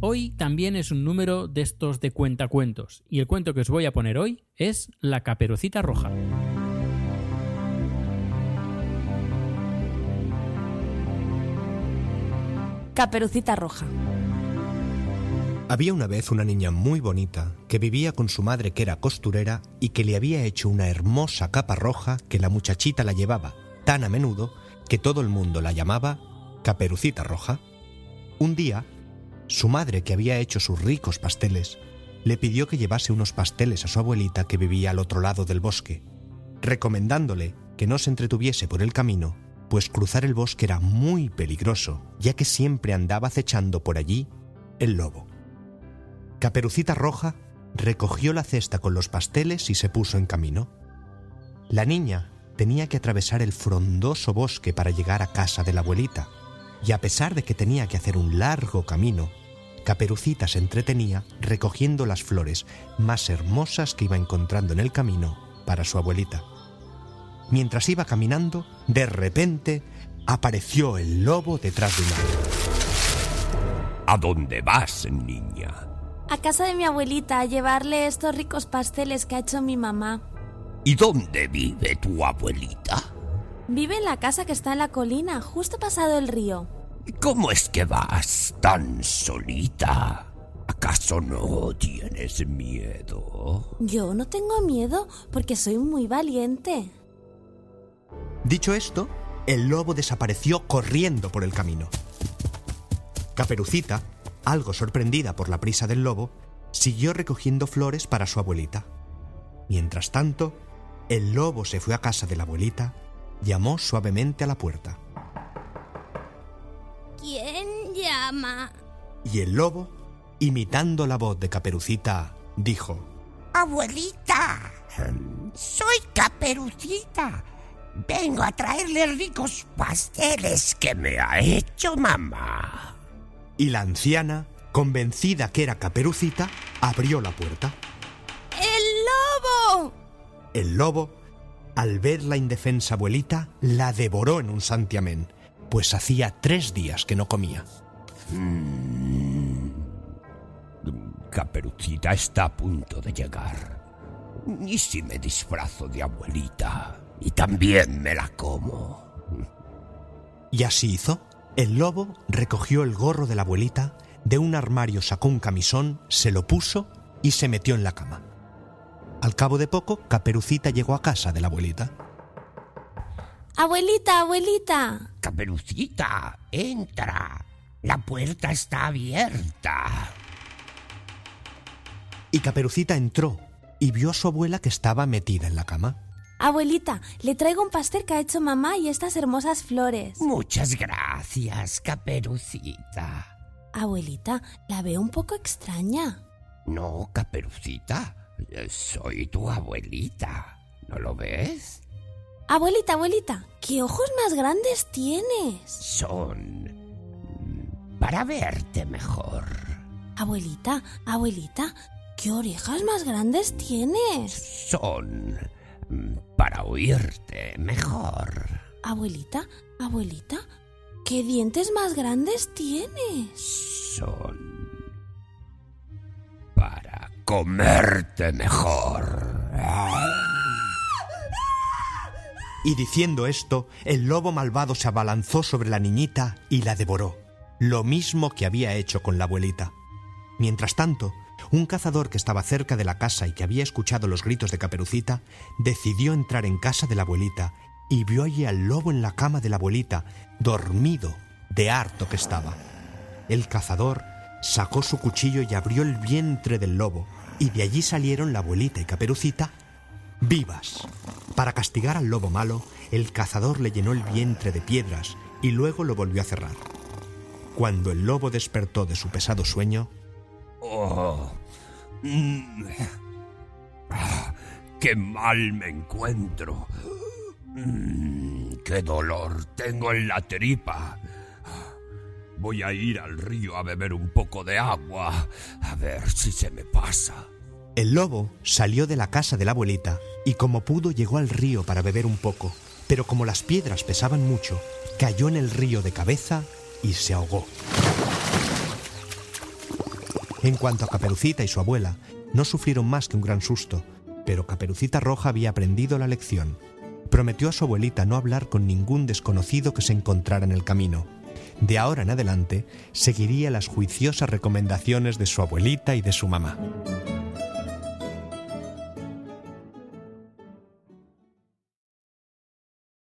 Hoy también es un número de estos de cuentacuentos, y el cuento que os voy a poner hoy es La Caperucita Roja. Caperucita Roja. Había una vez una niña muy bonita que vivía con su madre que era costurera y que le había hecho una hermosa capa roja que la muchachita la llevaba tan a menudo que todo el mundo la llamaba Caperucita Roja. Un día, su madre, que había hecho sus ricos pasteles, le pidió que llevase unos pasteles a su abuelita que vivía al otro lado del bosque, recomendándole que no se entretuviese por el camino, pues cruzar el bosque era muy peligroso, ya que siempre andaba acechando por allí el lobo. Caperucita Roja recogió la cesta con los pasteles y se puso en camino. La niña tenía que atravesar el frondoso bosque para llegar a casa de la abuelita, y a pesar de que tenía que hacer un largo camino, Caperucita se entretenía recogiendo las flores más hermosas que iba encontrando en el camino para su abuelita. Mientras iba caminando, de repente apareció el lobo detrás de un árbol. ¿A dónde vas, niña? A casa de mi abuelita a llevarle estos ricos pasteles que ha hecho mi mamá. ¿Y dónde vive tu abuelita? Vive en la casa que está en la colina, justo pasado el río. ¿Cómo es que vas tan solita? ¿Acaso no tienes miedo? Yo no tengo miedo porque soy muy valiente. Dicho esto, el lobo desapareció corriendo por el camino. Caperucita, algo sorprendida por la prisa del lobo, siguió recogiendo flores para su abuelita. Mientras tanto, el lobo se fue a casa de la abuelita, llamó suavemente a la puerta. ¿Quién llama? Y el lobo, imitando la voz de Caperucita, dijo, Abuelita, soy Caperucita. Vengo a traerle ricos pasteles que me ha hecho mamá. y la anciana, convencida que era Caperucita, abrió la puerta. ¡El lobo! El lobo, al ver la indefensa abuelita, la devoró en un santiamén, pues hacía tres días que no comía. Caperucita está a punto de llegar. ¿Y si me disfrazo de abuelita? Y también me la como. Y así hizo. El lobo recogió el gorro de la abuelita, de un armario sacó un camisón, se lo puso y se metió en la cama. Al cabo de poco, Caperucita llegó a casa de la abuelita. Abuelita, abuelita. Caperucita, entra. La puerta está abierta. Y Caperucita entró y vio a su abuela que estaba metida en la cama. Abuelita, le traigo un pastel que ha hecho mamá y estas hermosas flores. Muchas gracias, Caperucita. Abuelita, la veo un poco extraña. No, Caperucita. Soy tu abuelita. ¿No lo ves? Abuelita, abuelita, ¿qué ojos más grandes tienes? Son... para verte mejor. Abuelita, abuelita, ¿qué orejas más grandes tienes? Son... para oírte mejor. Abuelita, abuelita, ¿qué dientes más grandes tienes? Son... para comerte mejor. Y diciendo esto, el lobo malvado se abalanzó sobre la niñita y la devoró, lo mismo que había hecho con la abuelita. Mientras tanto, un cazador que estaba cerca de la casa y que había escuchado los gritos de Caperucita, decidió entrar en casa de la abuelita y vio allí al lobo en la cama de la abuelita, dormido, de harto que estaba. El cazador sacó su cuchillo y abrió el vientre del lobo, y de allí salieron la abuelita y Caperucita vivas. Para castigar al lobo malo, el cazador le llenó el vientre de piedras y luego lo volvió a cerrar. Cuando el lobo despertó de su pesado sueño, Oh. Mm. ¡Qué mal me encuentro! Mm, ¡Qué dolor tengo en la tripa! Voy a ir al río a beber un poco de agua, a ver si se me pasa. El lobo salió de la casa de la abuelita y como pudo llegó al río para beber un poco, pero como las piedras pesaban mucho, cayó en el río de cabeza y se ahogó. En cuanto a Caperucita y su abuela, no sufrieron más que un gran susto, pero Caperucita Roja había aprendido la lección. Prometió a su abuelita no hablar con ningún desconocido que se encontrara en el camino. De ahora en adelante seguiría las juiciosas recomendaciones de su abuelita y de su mamá.